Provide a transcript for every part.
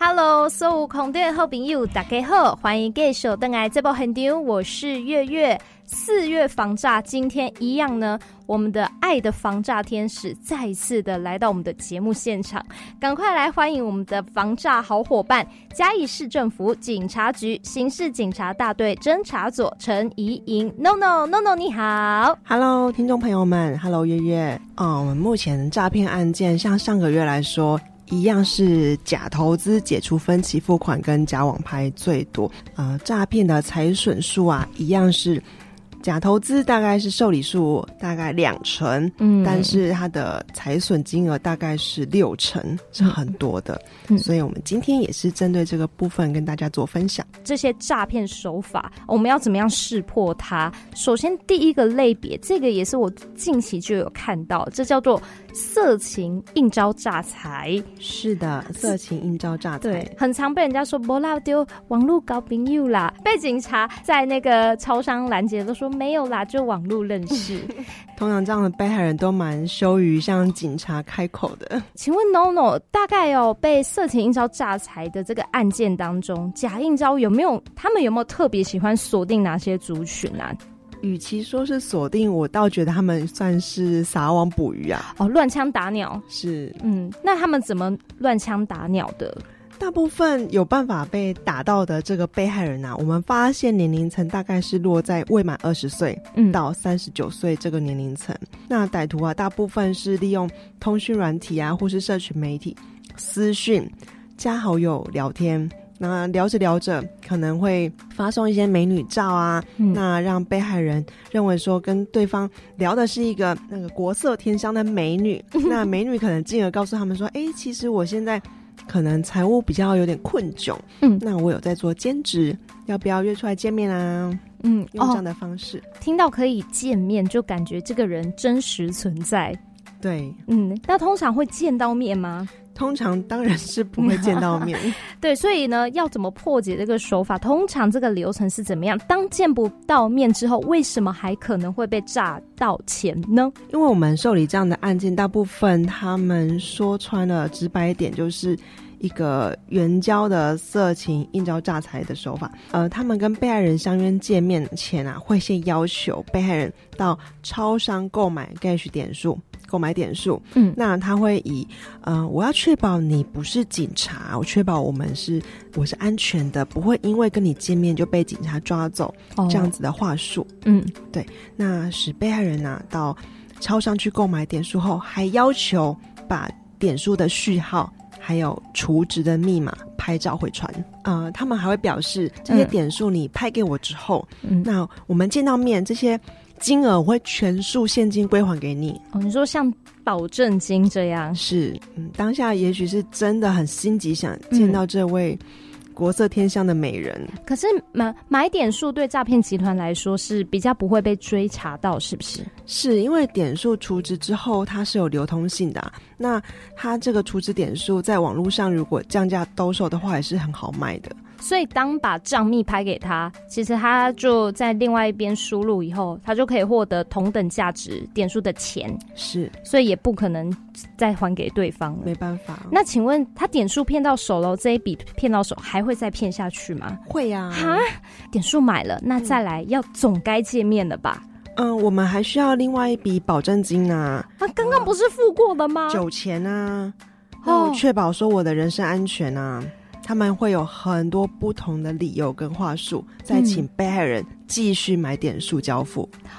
Hello，所有空中的好朋友，大家好，欢迎继续登来这部现场，我是月月。四月防诈，今天一样呢，我们的爱的防诈天使再一次的来到我们的节目现场，赶快来欢迎我们的防诈好伙伴——嘉义市政府警察局刑事警察大队侦查组陈怡莹。No No No No，你好，Hello，听众朋友们，Hello，月月。哦，我们目前诈骗案件，像上个月来说，一样是假投资解除分期付款跟假网拍最多。呃，诈骗的财损数啊，一样是。假投资大概是受理数大概两成，嗯，但是它的财损金额大概是六成，是很多的，嗯，所以我们今天也是针对这个部分跟大家做分享。这些诈骗手法，我们要怎么样识破它？首先，第一个类别，这个也是我近期就有看到，这叫做色情应招诈财。是的，色情应招诈财，对，很常被人家说不啦，丢网络搞朋友啦，被警察在那个超商拦截都说。没有啦，就网络认识。通常这样的被害人都蛮羞于向警察开口的。请问 NONO 大概有被色情应招诈财的这个案件当中，假应招有没有？他们有没有特别喜欢锁定哪些族群啊？与其说是锁定，我倒觉得他们算是撒网捕鱼啊。哦，乱枪打鸟是。嗯，那他们怎么乱枪打鸟的？大部分有办法被打到的这个被害人啊，我们发现年龄层大概是落在未满二十岁到三十九岁这个年龄层。嗯。那歹徒啊，大部分是利用通讯软体啊，或是社群媒体私讯加好友聊天。那聊着聊着，可能会发送一些美女照啊，嗯。那让被害人认为说跟对方聊的是一个那个国色天香的美女。那美女可能进而告诉他们说：“哎，其实我现在。”可能财务比较有点困窘，嗯，那我有在做兼职，要不要约出来见面啊？嗯，用这样的方式，哦，听到可以见面，就感觉这个人真实存在。对，嗯，那通常会见到面吗？通常当然是不会见到面，对，所以呢，要怎么破解这个手法？通常这个流程是怎么样？当见不到面之后，为什么还可能会被诈到钱呢？因为我们受理这样的案件，大部分他们说穿了，直白一点就是一个援交的色情应招诈财的手法。呃，他们跟被害人相约见面前啊，会先要求被害人到超商购买 Gash 点数。购买点数，嗯，那他会以，呃，我要确保你不是警察，我确保我们是我是安全的，不会因为跟你见面就被警察抓走，哦，这样子的话术，嗯，对，那使被害人拿到超商去购买点数后，还要求把点数的序号还有储值的密码拍照回传，呃，他们还会表示这些点数你拍给我之后，嗯，那我们见到面这些。金额我会全数现金归还给你哦。你说像保证金这样是，嗯，当下也许是真的很心急，想见到这位国色天香的美人。嗯、可是买买点数对诈骗集团来说是比较不会被追查到，是不是？是因为点数除值之后它是有流通性的、啊，那它这个除值点数在网络上如果降价兜售的话，也是很好卖的。所以，当把账密拍给他，其实他就在另外一边输入以后，他就可以获得同等价值点数的钱。是，所以也不可能再还给对方了。没办法。那请问他点数骗到手了，这一笔骗到手还会再骗下去吗？会呀、啊。哈，点数买了，那再来要总该见面了吧？嗯，我们还需要另外一笔保证金啊。啊，刚刚不是付过了吗？酒钱啊，哦，确保说我的人身安全啊。他们会有很多不同的理由跟话术，再请被害人继续买点数交付，嗯，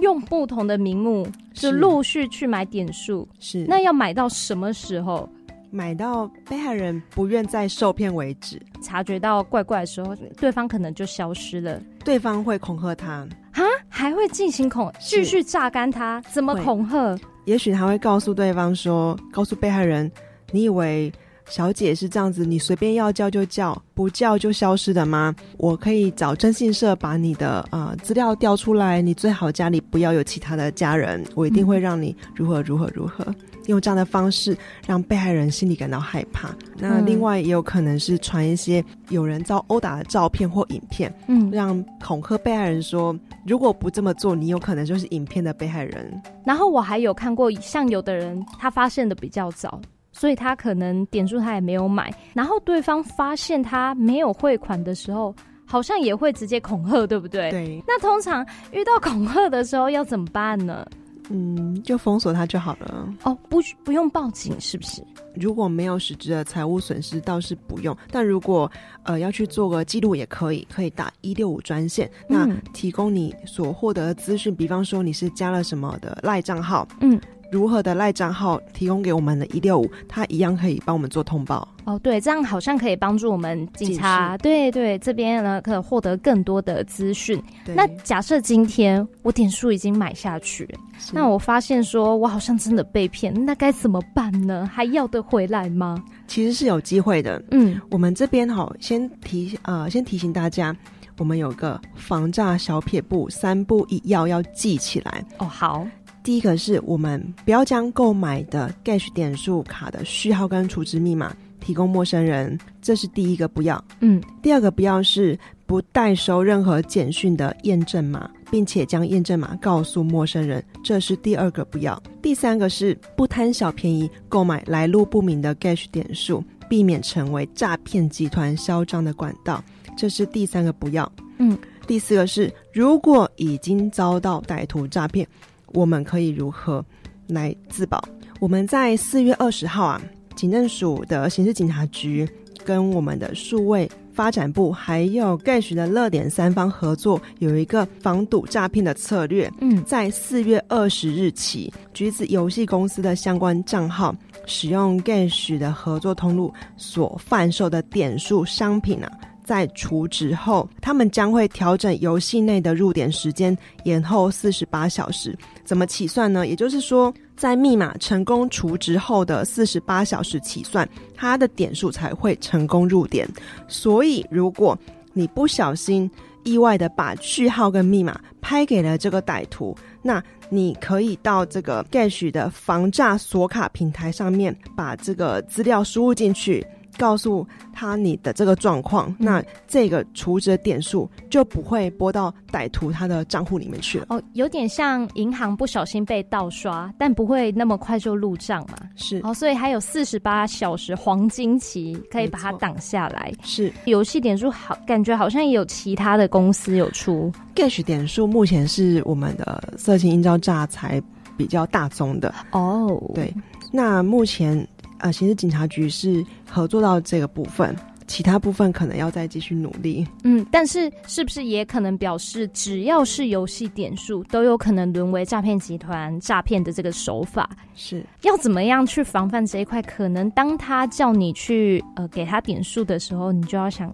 用不同的名目就陆续去买点数。是，那要买到什么时候？买到被害人不愿再受骗为止。察觉到怪怪的时候，对方可能就消失了。对方会恐吓他啊，还会进行恐继续榨干他？怎么恐吓？也许他会告诉对方说：“告诉被害人，你以为？”小姐是这样子，你随便要叫就叫，不叫就消失的吗？我可以找征信社把你的呃资料调出来，你最好家里不要有其他的家人，我一定会让你如何如何如何。嗯、用这样的方式让被害人心里感到害怕。那另外也有可能是传一些有人遭殴打的照片或影片，嗯，让恐吓被害人说，如果不这么做，你有可能就是影片的被害人。然后我还有看过，像有的人他发现的比较早。所以他可能点数他也没有买，然后对方发现他没有汇款的时候，好像也会直接恐吓，对不对？对。那通常遇到恐吓的时候要怎么办呢？嗯，就封锁他就好了。哦，不，不用报警，是不是？如果没有实质的财务损失，倒是不用。但如果呃要去做个记录，也可以，可以打一六五专线。那提供你所获得的资讯，比方说你是加了什么的赖账号，嗯。如何的赖账号提供给我们的一六五，他一样可以帮我们做通报。哦，对，这样好像可以帮助我们警察，对对，这边呢可以获得更多的资讯。那假设今天我点数已经买下去，那我发现说我好像真的被骗，那该怎么办呢？还要得回来吗？其实是有机会的。嗯，我们这边哈，先提呃，先提醒大家，我们有个防诈小撇步，三步一要要记起来。哦，好。第一个是我们不要将购买的 Gash 点数卡的序号跟储值密码提供陌生人，这是第一个不要。嗯，第二个不要是不代收任何简讯的验证码，并且将验证码告诉陌生人，这是第二个不要。第三个是不贪小便宜购买来路不明的 Gash 点数，避免成为诈骗集团嚣张的管道，这是第三个不要。嗯，第四个是如果已经遭到歹徒诈骗。我们可以如何来自保？我们在四月二十号啊，警政署的刑事警察局跟我们的数位发展部，还有 Gash 的乐点三方合作，有一个防堵诈骗的策略。嗯，在四月二十日起，橘子游戏公司的相关账号使用 Gash 的合作通路所贩售的点数商品啊。在除值后，他们将会调整游戏内的入点时间，延后四十八小时。怎么起算呢？也就是说，在密码成功除值后的四十八小时起算，它的点数才会成功入点。所以，如果你不小心意外的把序号跟密码拍给了这个歹徒，那你可以到这个 Gash 的防诈锁卡平台上面，把这个资料输入进去。告诉他你的这个状况，嗯、那这个储值的点数就不会拨到歹徒他的账户里面去了。哦，有点像银行不小心被盗刷，但不会那么快就入账嘛。是哦，所以还有四十八小时黄金期可以把它挡下来。是游戏点数好，感觉好像也有其他的公司有出。Gash 点数目前是我们的色情应招诈财比较大宗的哦。对，那目前。啊，刑事警察局是合作到这个部分，其他部分可能要再继续努力。嗯，但是是不是也可能表示，只要是游戏点数，都有可能沦为诈骗集团诈骗的这个手法？是要怎么样去防范这一块？可能当他叫你去呃给他点数的时候，你就要想，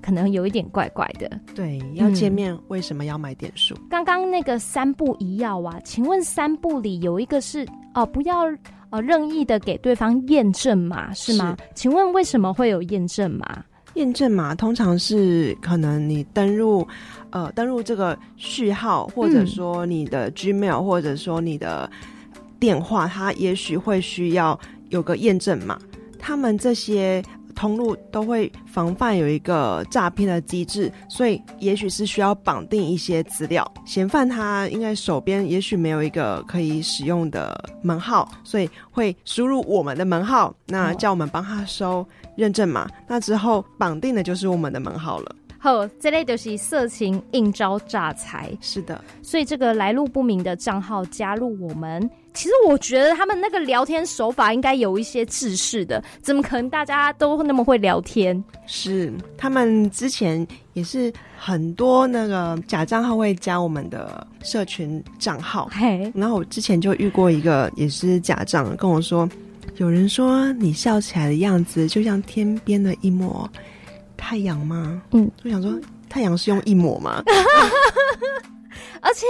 可能有一点怪怪的。对，要见面，嗯、为什么要买点数？刚刚那个三不一要啊，请问三不里有一个是哦、呃，不要。呃，任意的给对方验证码是吗？是。请问为什么会有验证码？验证码通常是可能你登入，呃，登入这个序号，或者说你的 Gmail，或者说你的电话，它也许会需要有个验证码。他们这些。通路都会防范有一个诈骗的机制，所以也许是需要绑定一些资料。嫌犯他应该手边也许没有一个可以使用的门号，所以会输入我们的门号，那叫我们帮他收认证码。那之后绑定的就是我们的门号了。好，这类就是色情应招诈财。是的，所以这个来路不明的账号加入我们。其实我觉得他们那个聊天手法应该有一些制式的，怎么可能大家都那么会聊天？是他们之前也是很多那个假账号会加我们的社群账号，嘿，然后我之前就遇过一个也是假账，跟我说，有人说你笑起来的样子就像天边的一抹太阳吗？嗯，就想说太阳是用一抹吗？而且，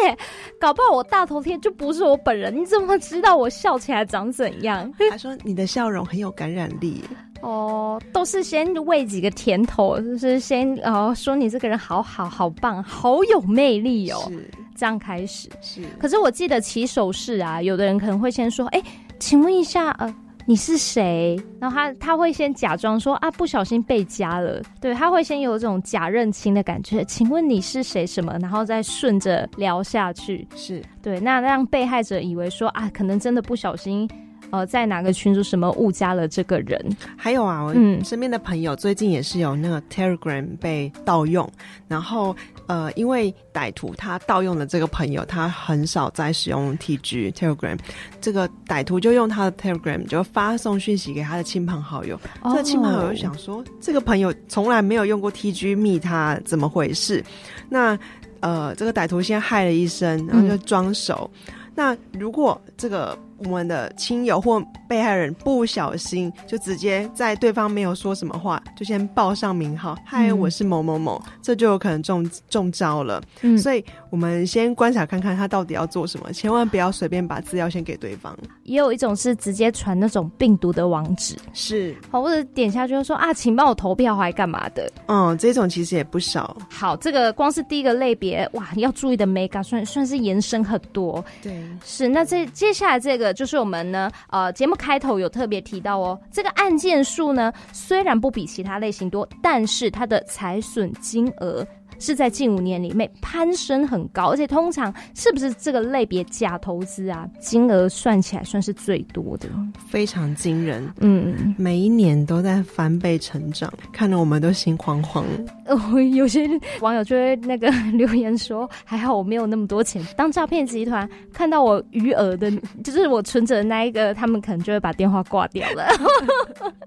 搞不好我大头贴就不是我本人，你怎么知道我笑起来长怎样？他说你的笑容很有感染力哦，都是先喂几个甜头，就是先哦说你这个人好好好棒，好有魅力哦，是这样开始是。可是我记得起手式啊，有的人可能会先说，哎，请问一下，呃。你是谁？然后他他会先假装说啊，不小心被加了，对，他会先有这种假认亲的感觉。请问你是谁？什么？然后再顺着聊下去，是对，那让被害者以为说啊，可能真的不小心呃在哪个群组什么误加了这个人。还有啊，我身边的朋友最近也是有那个 Telegram 被盗用，然后呃，因为歹徒他盗用了这个朋友，他很少在使用 TG Telegram，这个歹徒就用他的 Telegram 就发送讯息给他的亲朋好友，这个亲朋好友就想说，这个朋友从来没有用过 TG 密他，怎么回事？那呃，这个歹徒先害了一声，然后就装熟。嗯、那如果这个我们的亲友或被害人不小心就直接在对方没有说什么话，就先报上名号，嗨，我是某某某，这就有可能中中招了。嗯，所以我们先观察看看他到底要做什么，千万不要随便把资料先给对方。也有一种是直接传那种病毒的网址，是好，或者点下去就说啊，请帮我投票还干嘛的？嗯，这种其实也不少。好，这个光是第一个类别，哇，要注意的 mega 算算是延伸很多。对，是。那这接下来这个。就是我们呢，呃，节目开头有特别提到哦，这个案件数呢，虽然不比其他类型多，但是它的财损金额。是在近五年里面攀升很高，而且通常是不是这个类别假投资啊，金额算起来算是最多的，非常惊人。嗯，每一年都在翻倍成长，看得我们都心慌慌。哦，有些网友就会那个留言说：“还好我没有那么多钱。”当诈骗集团看到我余额的，就是我存着的那一个，他们可能就会把电话挂掉了。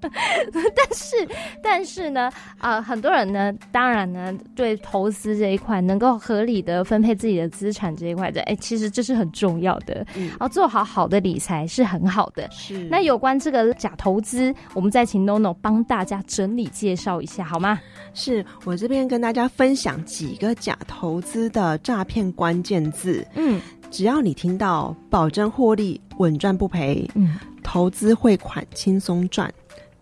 但是，但是呢，啊、呃，很多人呢，当然呢，对投投资这一块能够合理的分配自己的资产这一块的，哎、欸，其实这是很重要的。嗯，然后做好好的理财是很好的。是。那有关这个假投资，我们再请 NONO 帮大家整理介绍一下，好吗？是我这边跟大家分享几个假投资的诈骗关键字。嗯，只要你听到保证获利、稳赚不赔，嗯，投资汇款轻松赚，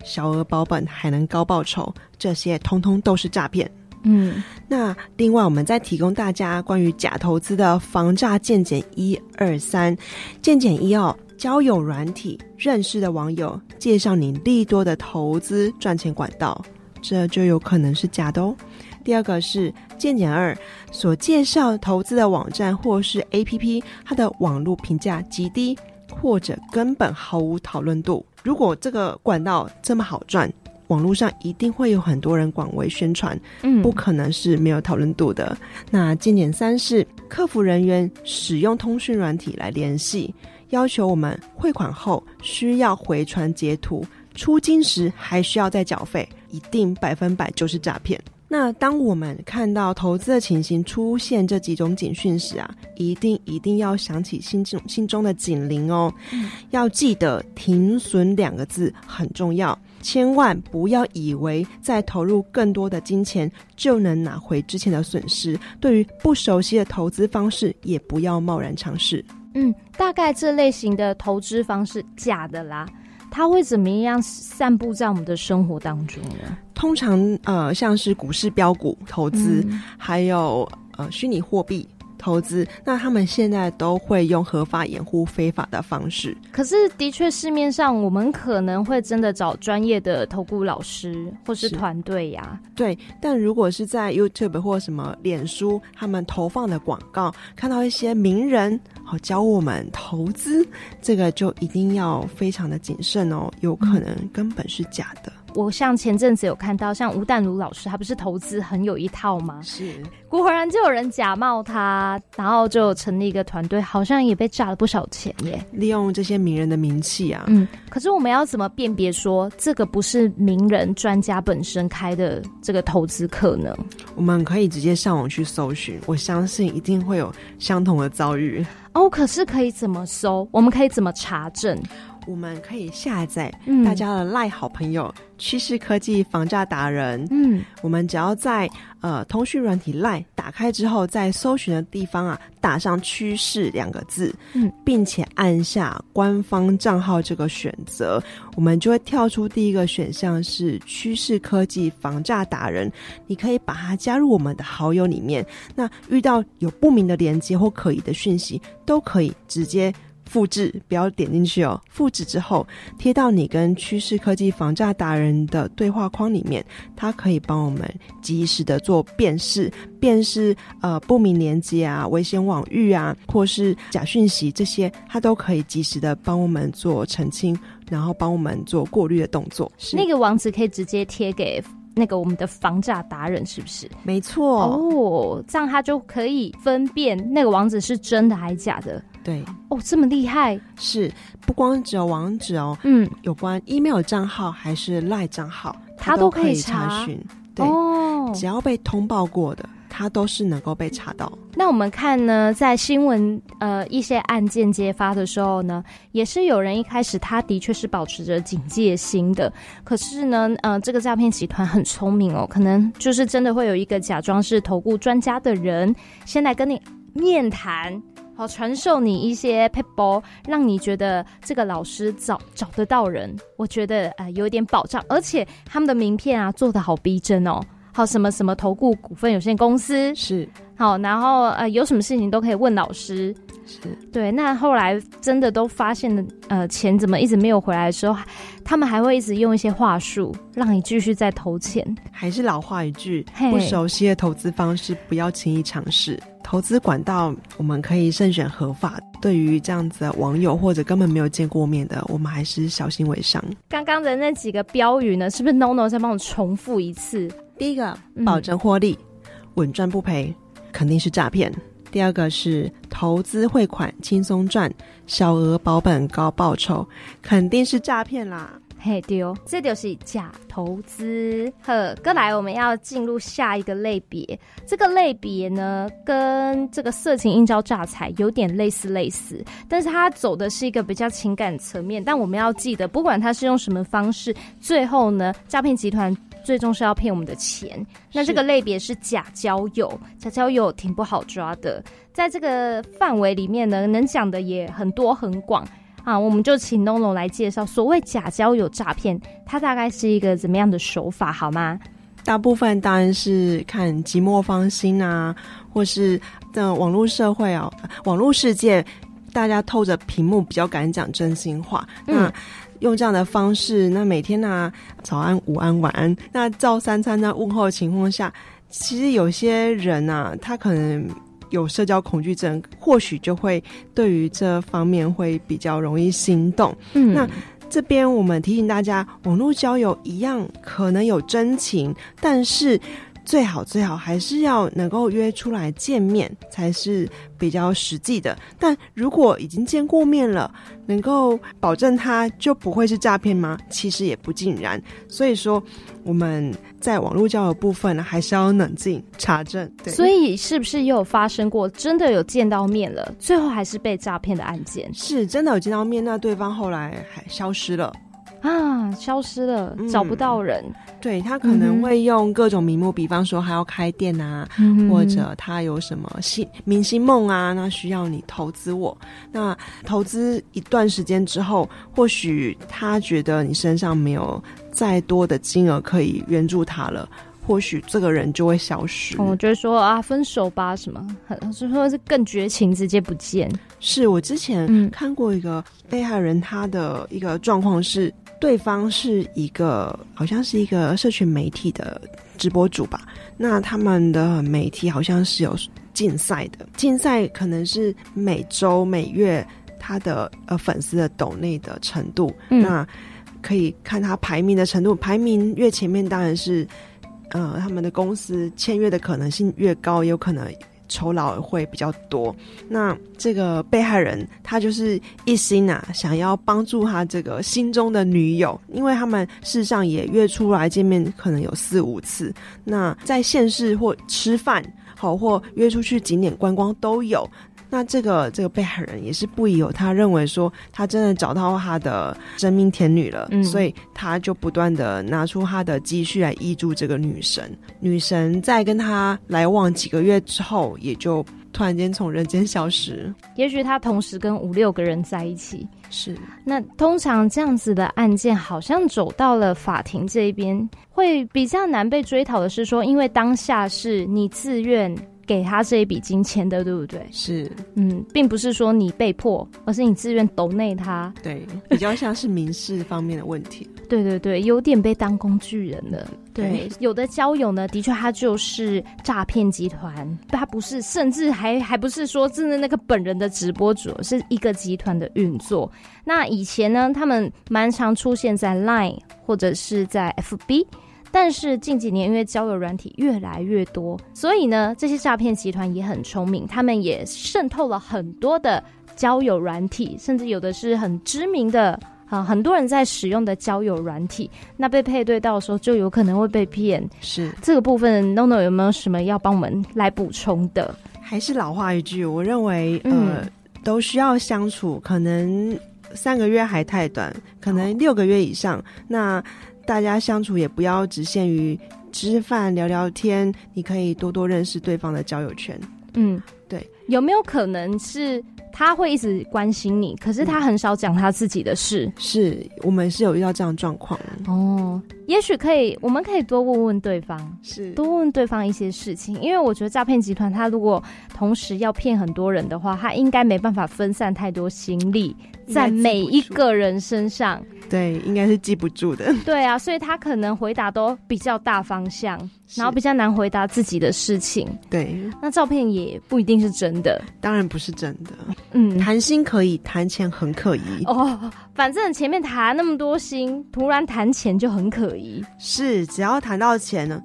小额保本还能高报酬，这些通通都是诈骗。嗯，那另外我们再提供大家关于假投资的防诈见检一二三，见检一哦，交友软体认识的网友介绍你利多的投资赚钱管道，这就有可能是假的哦。第二个是见检二所介绍投资的网站或是 APP，它的网络评价极低，或者根本毫无讨论度。如果这个管道这么好赚，网络上一定会有很多人广为宣传，嗯，不可能是没有讨论度的。那健检三是客服人员使用通讯软体来联系，要求我们汇款后需要回传截图，出金时还需要再缴费，一定百分百就是诈骗。那当我们看到投资的情形出现这几种警讯时啊，一定一定要想起心中心中的警铃哦，嗯，要记得停损两个字很重要。千万不要以为再投入更多的金钱就能拿回之前的损失。对于不熟悉的投资方式，也不要贸然尝试。嗯，大概这类型的投资方式假的啦，它会怎么样散布在我们的生活当中呢？通常呃，像是股市标股投资，嗯、还有呃虚拟货币。投资，那他们现在都会用合法掩护非法的方式。可是，的确市面上我们可能会真的找专业的投顾老师或是团队呀。对，但如果是在 YouTube 或什么脸书，他们投放的广告，看到一些名人好教我们投资，这个就一定要非常的谨慎哦，有可能根本是假的。我像前阵子有看到，像吴淡如老师，他不是投资很有一套吗？是，果然就有人假冒他，然后就成立一个团队，好像也被诈了不少钱耶。利用这些名人的名气啊，嗯，可是我们要怎么辨别说这个不是名人专家本身开的这个投资课呢？我们可以直接上网去搜寻，我相信一定会有相同的遭遇。哦，可是可以怎么搜？我们可以怎么查证？我们可以下载大家的赖好朋友趋势科技防诈达人。嗯，我们只要在呃通讯软体赖打开之后，在搜寻的地方啊打上“趋势”两个字，嗯，并且按下官方账号这个选择，我们就会跳出第一个选项是趋势科技防诈达人。你可以把它加入我们的好友里面。那遇到有不明的连接或可疑的讯息，都可以直接。复制，不要点进去哦。复制之后贴到你跟趋势科技防诈达人的对话框里面，它可以帮我们及时的做辨识，辨识呃不明连接啊、危险网域啊，或是假讯息这些，它都可以及时的帮我们做澄清，然后帮我们做过滤的动作。是那个网址可以直接贴给。那个我们的防诈达人是不是？没错哦，这样他就可以分辨那个网址是真的还是假的。对哦，这么厉害，是不光只有网址哦，嗯，有关 email 账号还是 Line 账号，他都可以查询。对哦，只要被通报过的。它都是能够被查到。那我们看呢，在新闻呃一些案件揭发的时候呢，也是有人一开始他的确是保持着警戒心的。可是呢，呃，这个诈骗集团很聪明哦，可能就是真的会有一个假装是投顾专家的人，先来跟你面谈，好传授你一些撇步，让你觉得这个老师找找得到人。我觉得呃有一点保障，而且他们的名片啊做的好逼真哦。好，什么什么投顾股份有限公司是好，然后呃，有什么事情都可以问老师，是对。那后来真的都发现了，呃，钱怎么一直没有回来的时候，他们还会一直用一些话术让你继续再投钱。还是老话一句，不熟悉的投资方式不要轻易尝试。投资管道我们可以慎选合法。对于这样子的网友或者根本没有见过面的，我们还是小心为上。刚刚的那几个标语呢，是不是 NONO 再帮我重复一次？第一个保证获利，稳、嗯、赚不赔，肯定是诈骗。第二个是投资汇款轻松赚，小额保本高报酬，肯定是诈骗啦。嘿，对哦，这就是假投资。呵，过来我们要进入下一个类别。这个类别呢，跟这个色情应招诈财有点类似类似，但是它走的是一个比较情感层面。但我们要记得，不管它是用什么方式，最后呢，诈骗集团。最终是要骗我们的钱，那这个类别是假交友，假交友挺不好抓的。在这个范围里面呢，能讲的也很多很广啊，我们就请 NONO 来介绍所谓假交友诈骗，它大概是一个怎么样的手法，好吗？大部分当然是看寂寞芳心啊，或是的网络社会啊，网络世界，大家透着屏幕比较敢讲真心话，嗯。那用这样的方式，那每天呢、啊，早安、午安、晚安，那照三餐呢问候的情况下，其实有些人啊，他可能有社交恐惧症，或许就会对于这方面会比较容易心动。嗯，那这边我们提醒大家，网络交友一样可能有真情，但是。最好最好还是要能够约出来见面才是比较实际的。但如果已经见过面了，能够保证他就不会是诈骗吗？其实也不尽然。所以说我们在网络交友部分呢，还是要冷静查证。对，所以是不是也有发生过真的有见到面了，最后还是被诈骗的案件？是真的有见到面，那对方后来还消失了。啊，消失了，嗯、找不到人。对，他可能会用各种名目，嗯、比方说还要开店啊，嗯、或者他有什么星明星梦啊，那需要你投资我。那投资一段时间之后，或许他觉得你身上没有再多的金额可以援助他了，或许这个人就会消失。我觉得说啊，分手吧，什么，就说是更绝情，直接不见。是我之前看过一个被害人，他的一个状况是。对方是一个，好像是一个社群媒体的直播主吧。那他们的媒体好像是有竞赛的，竞赛可能是每周、每月他的呃粉丝的抖内的程度，嗯、那可以看他排名的程度，排名越前面，当然是呃他们的公司签约的可能性越高，有可能。酬劳会比较多。那这个被害人他就是一心啊，想要帮助他这个心中的女友，因为他们事实上也约出来见面，可能有四五次。那在现世或吃饭，好或约出去景点观光都有。那这个这个被害人也是不疑有他，认为说他真的找到他的真命天女了，嗯、所以他就不断的拿出他的积蓄来挹注这个女神。女神在跟他来往几个月之后，也就突然间从人间消失。也许他同时跟五六个人在一起。是。那通常这样子的案件，好像走到了法庭这一边，会比较难被追讨的是说，因为当下是你自愿。给他这一笔金钱的，对不对？是，嗯，并不是说你被迫，而是你自愿抖内他。对，比较像是民事方面的问题。对对对，有点被当工具人了。对，对有的交友呢，的确他就是诈骗集团，他不是，甚至还还不是说真的那个本人的直播主，是一个集团的运作。那以前呢，他们蛮常出现在 Line 或者是在 FB。但是近几年，因为交友软体越来越多，所以呢，这些诈骗集团也很聪明，他们也渗透了很多的交友软体，甚至有的是很知名的啊，很多人在使用的交友软体，那被配对到的时候，就有可能会被骗。是这个部分，NONO 有没有什么要帮我们来补充的？还是老话一句，我认为，呃，嗯、都需要相处，可能三个月还太短，可能六个月以上，哦、那。大家相处也不要只限于吃饭聊聊天，你可以多多认识对方的交友圈。嗯，对，有没有可能是他会一直关心你，可是他很少讲他自己的事？嗯、是我们是有遇到这样状况哦。也许可以，我们可以多问问对方，是多问对方一些事情，因为我觉得诈骗集团他如果同时要骗很多人的话，他应该没办法分散太多心力在每一个人身上。对，应该是记不住的。对啊，所以他可能回答都比较大方向，然后比较难回答自己的事情。对，那照片也不一定是真的，当然不是真的。嗯，谈心可以，谈钱很可疑。哦，反正前面谈那么多心，突然谈钱就很可疑。是，只要谈到钱呢，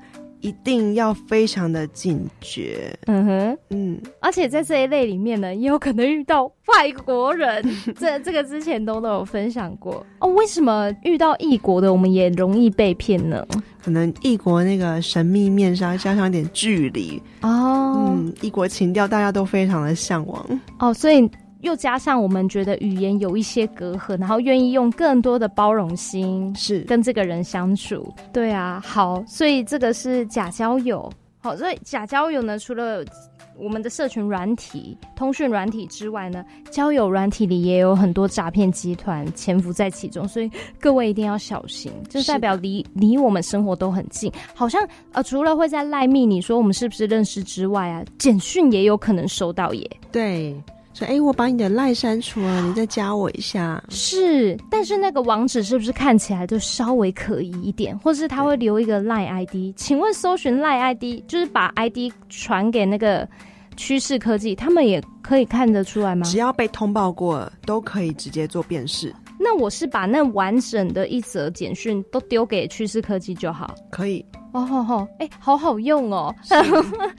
一定要非常的警觉。嗯哼，嗯，而且在这一类里面呢，也有可能遇到外国人。这这个之前都都有分享过哦。为什么遇到异国的，我们也容易被骗呢？可能异国那个神秘面纱加上一点距离哦。嗯，异国情调大家都非常的向往哦，所以。又加上我们觉得语言有一些隔阂，然后愿意用更多的包容心，是跟这个人相处。对啊，好，所以这个是假交友。好，所以假交友呢，除了我们的社群软体、通讯软体之外呢，交友软体里也有很多诈骗集团潜伏在其中，所以各位一定要小心。就代表离离我们生活都很近，好像呃，除了会在赖密你说我们是不是认识之外啊，简讯也有可能收到耶。对。说，哎、欸，我把你的赖删除了，你再加我一下。是，但是那个网址是不是看起来就稍微可疑一点？或是他会留一个赖 ID？请问搜寻赖 ID，就是把 ID 传给那个趋势科技，他们也可以看得出来吗？只要被通报过，都可以直接做辨识。那我是把那完整的一则简讯都丢给趋势科技就好？可以。哦吼吼，哎，好好用哦，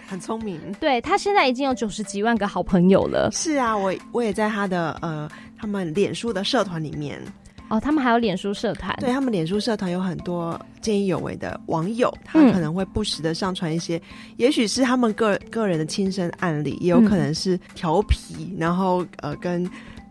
很聪明。对，他现在已经有九十几万个好朋友了。是啊，我我也在他的呃，他们脸书的社团里面。哦，他们还有脸书社团。对，他们脸书社团有很多见义勇为的网友，他可能会不时的上传一些，嗯、也许是他们个个人的亲身案例，也有可能是调皮，嗯、然后呃跟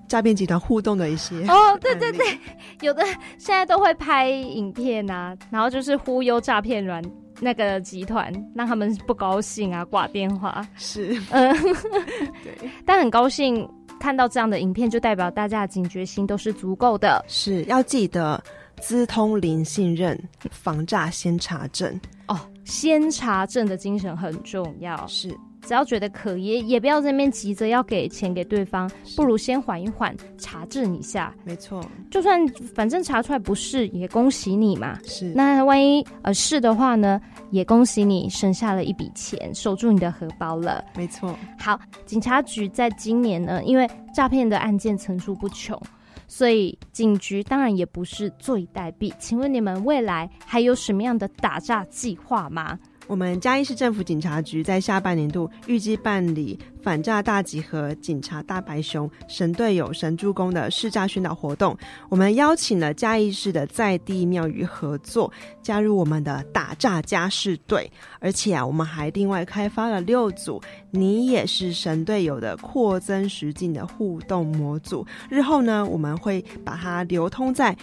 诈骗集团互动的一些。哦，对对对，有的现在都会拍影片啊，然后就是忽悠诈骗软那个集团，让他们不高兴啊，挂电话。是，嗯，对，但很高兴。看到这样的影片，就代表大家的警觉心都是足够的。是要记得资通零信任，防诈先查证哦。先查证的精神很重要。是。只要觉得可疑，也不要在那边急着要给钱给对方，不如先缓一缓，查证一下。没错，就算反正查出来不是，也恭喜你嘛。是，那万一呃是的话呢，也恭喜你省下了一笔钱，守住你的荷包了。没错。好，警察局在今年呢，因为诈骗的案件层出不穷，所以警局当然也不是坐以待毙。请问你们未来还有什么样的打诈计划吗？我们嘉义市政府警察局在下半年度预计办理反诈大集合、警察大白熊、神队友、神助攻的试诈宣导活动。我们邀请了嘉义市的在地庙宇合作，加入我们的打诈家事队。而且啊，我们还另外开发了六组“你也是神队友”的扩增实境的互动模组。日后呢，我们会把它流通在。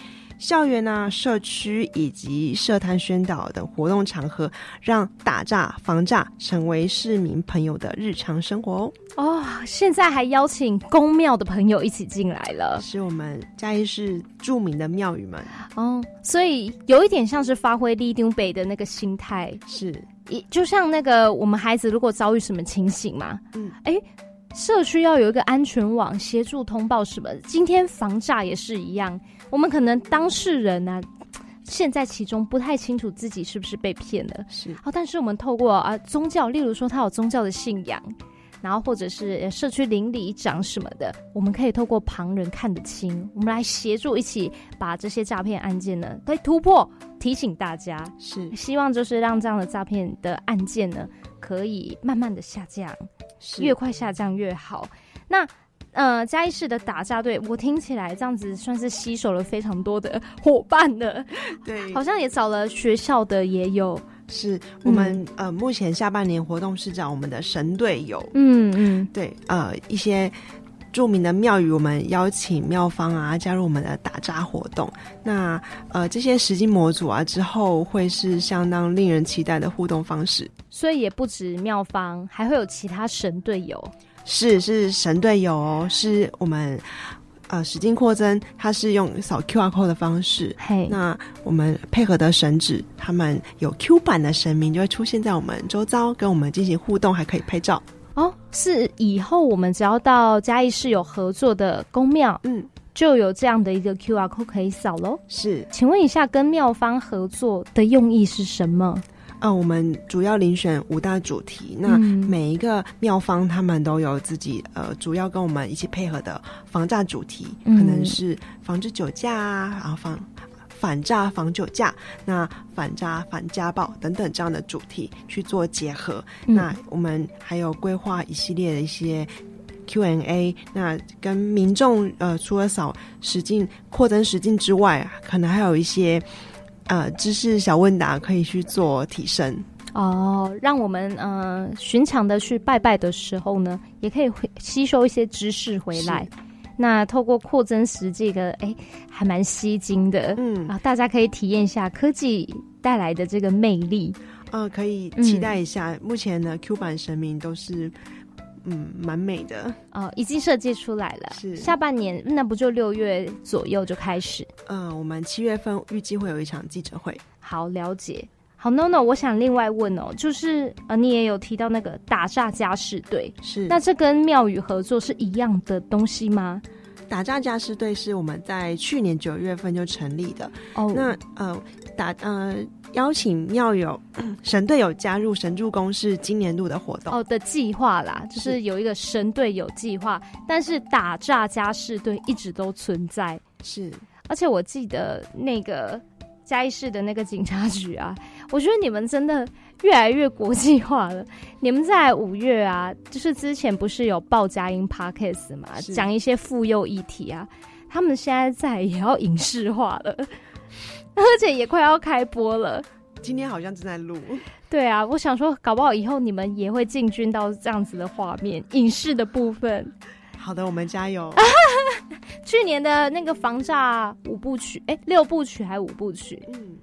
校园啊，社区以及社摊宣导等活动场合，让打诈防诈成为市民朋友的日常生活哦。哦，现在还邀请宫庙的朋友一起进来了，是我们嘉义市著名的庙宇们。哦，所以有一点像是发挥立定北的那个心态，是。一就像那个我们孩子如果遭遇什么情形嘛，嗯，哎、欸，社区要有一个安全网协助通报什么。今天防诈也是一样，我们可能当事人呢、啊，陷在其中不太清楚自己是不是被骗了，是好，但是我们透过啊宗教，例如说他有宗教的信仰。然后或者是社区邻里长什么的，我们可以透过旁人看得清，我们来协助一起把这些诈骗案件呢，可以突破。提醒大家，是希望就是让这样的诈骗的案件呢，可以慢慢的下降，是越快下降越好。那呃，嘉义市的打架队，我听起来这样子算是吸收了非常多的伙伴的，对，好像也找了学校的也有。是我们、嗯、呃，目前下半年活动是找我们的神队友，嗯嗯，对，呃，一些著名的庙宇，我们邀请庙方啊加入我们的打扎活动。那呃，这些实境模组啊之后会是相当令人期待的互动方式。所以也不止庙方，还会有其他神队友。是是神队友哦，是我们。呃，实境扩增，它是用扫 QR code 的方式。嘿，那我们配合的神指，他们有 Q 版的神明就会出现在我们周遭，跟我们进行互动，还可以拍照。哦，是以后我们只要到嘉义市有合作的公庙，嗯，就有这样的一个 QR code 可以扫喽。是，请问一下，跟庙方合作的用意是什么？啊、呃，我们主要遴选五大主题，那每一个庙方他们都有自己呃，主要跟我们一起配合的防诈主题，嗯、可能是防止酒驾啊，然后防反诈防酒驾，那反诈反家暴等等这样的主题去做结合。嗯、那我们还有规划一系列的一些 Q&A，那跟民众呃，除了扫实境扩增实境之外，可能还有一些。呃，知识小问答可以去做提升哦，让我们呃寻常的去拜拜的时候呢，也可以吸收一些知识回来。那透过扩增实这个，哎，还蛮吸睛的，嗯啊，大家可以体验一下科技带来的这个魅力。呃，可以期待一下，嗯、目前的 Q 版神明都是。嗯，蛮美的哦，已经设计出来了。是下半年，那不就六月左右就开始？嗯、呃，我们七月份预计会有一场记者会。好，了解。好，NONO，我想另外问哦，就是呃，你也有提到那个打诈家事队，是那这跟庙宇合作是一样的东西吗？打诈家事队是我们在去年九月份就成立的。哦，那呃，打呃。邀请庙友神队友加入神助攻是今年度的活动哦的计划啦，就是有一个神队友计划，但是打诈家事队一直都存在，是，而且我记得那个嘉义市的那个警察局啊，我觉得你们真的越来越国际化了。你们在五月啊，就是之前不是有报佳音 Podcast 嘛，讲一些妇幼议题啊，他们现在在也要影视化了。而且也快要开播了，今天好像正在录。对啊，我想说，搞不好以后你们也会进军到这样子的画面，影视的部分。好的，我们加油。去年的那个防诈五部曲，哎、欸，六部曲还是五部曲？嗯，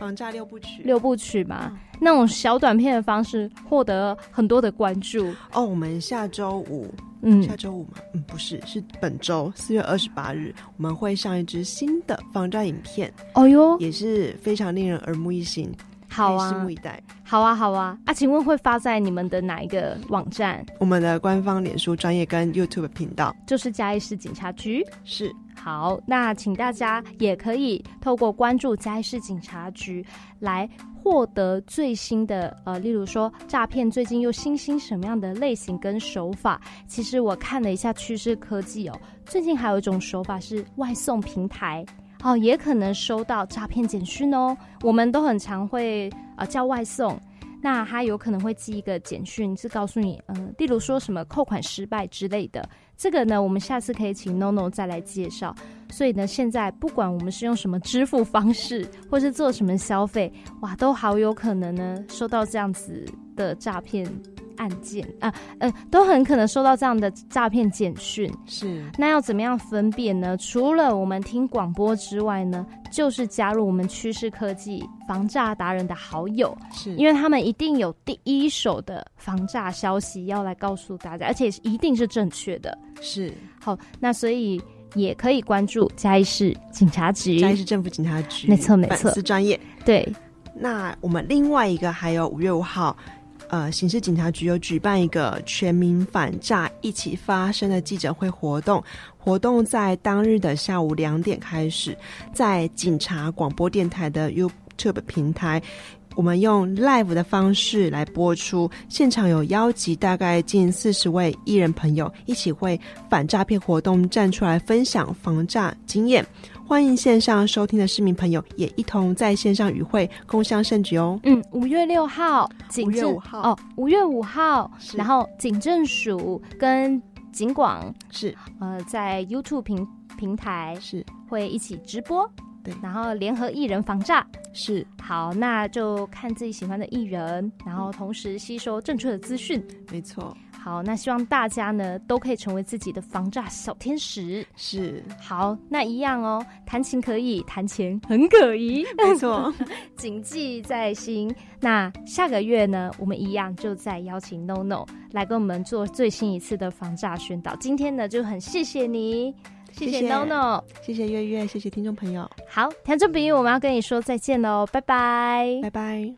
防诈六部曲，六部曲嘛，嗯、那种小短片的方式获得很多的关注。哦，我们下周五。嗯，下周五吗？嗯，不是，是本周四月二十八日，我们会上一支新的防诈影片。哦哟，也是非常令人耳目一新。好啊，拭目以待。好啊，好啊。啊，请问会发在你们的哪一个网站？我们的官方脸书专业跟 YouTube 频道，就是嘉义市警察局。是。好，那请大家也可以透过关注嘉义市警察局来。获得最新的呃，例如说诈骗最近又新兴什么样的类型跟手法？其实我看了一下趋势科技哦，最近还有一种手法是外送平台哦，也可能收到诈骗简讯哦。我们都很常会呃叫外送，那他有可能会寄一个简讯，是告诉你，嗯、例如说什么扣款失败之类的。这个呢，我们下次可以请 NONO 再来介绍。所以呢，现在不管我们是用什么支付方式，或是做什么消费，哇，都好有可能呢收到这样子的诈骗案件啊，嗯、呃，都很可能收到这样的诈骗简讯。是，那要怎么样分辨呢？除了我们听广播之外呢，就是加入我们趋势科技防诈达人的好友，是因为他们一定有第一手的防诈消息要来告诉大家，而且一定是正确的。是，好，那所以也可以关注嘉义市警察局，嘉义市政府警察局，没错没错，粉丝专业。对，那我们另外一个还有五月五号，呃，刑事警察局有举办一个全民反诈一起发生的记者会活动，活动在当日的下午两点开始，在警察广播电台的 YouTube 平台。我们用 live 的方式来播出，现场有邀集大概近四十位艺人朋友一起为反诈骗活动站出来分享防诈经验。欢迎线上收听的市民朋友也一同在线上与会，共襄盛举哦。嗯，五月六号，五月五号哦，五月五号，然后警政署跟警广是呃在 YouTube 平平台是会一起直播。对，然后联合艺人防诈是好，那就看自己喜欢的艺人，然后同时吸收正确的资讯。没错，好，那希望大家呢都可以成为自己的防诈小天使。是好，那一样哦，谈情可以，谈钱很可疑。没错，谨记在心。那下个月呢，我们一样就再邀请 NONO 来跟我们做最新一次的防诈宣导。今天呢，就很谢谢你。谢谢 NONO，谢谢月月，谢谢听众朋友。好，听众朋友，我们要跟你说再见喽，拜拜，拜拜。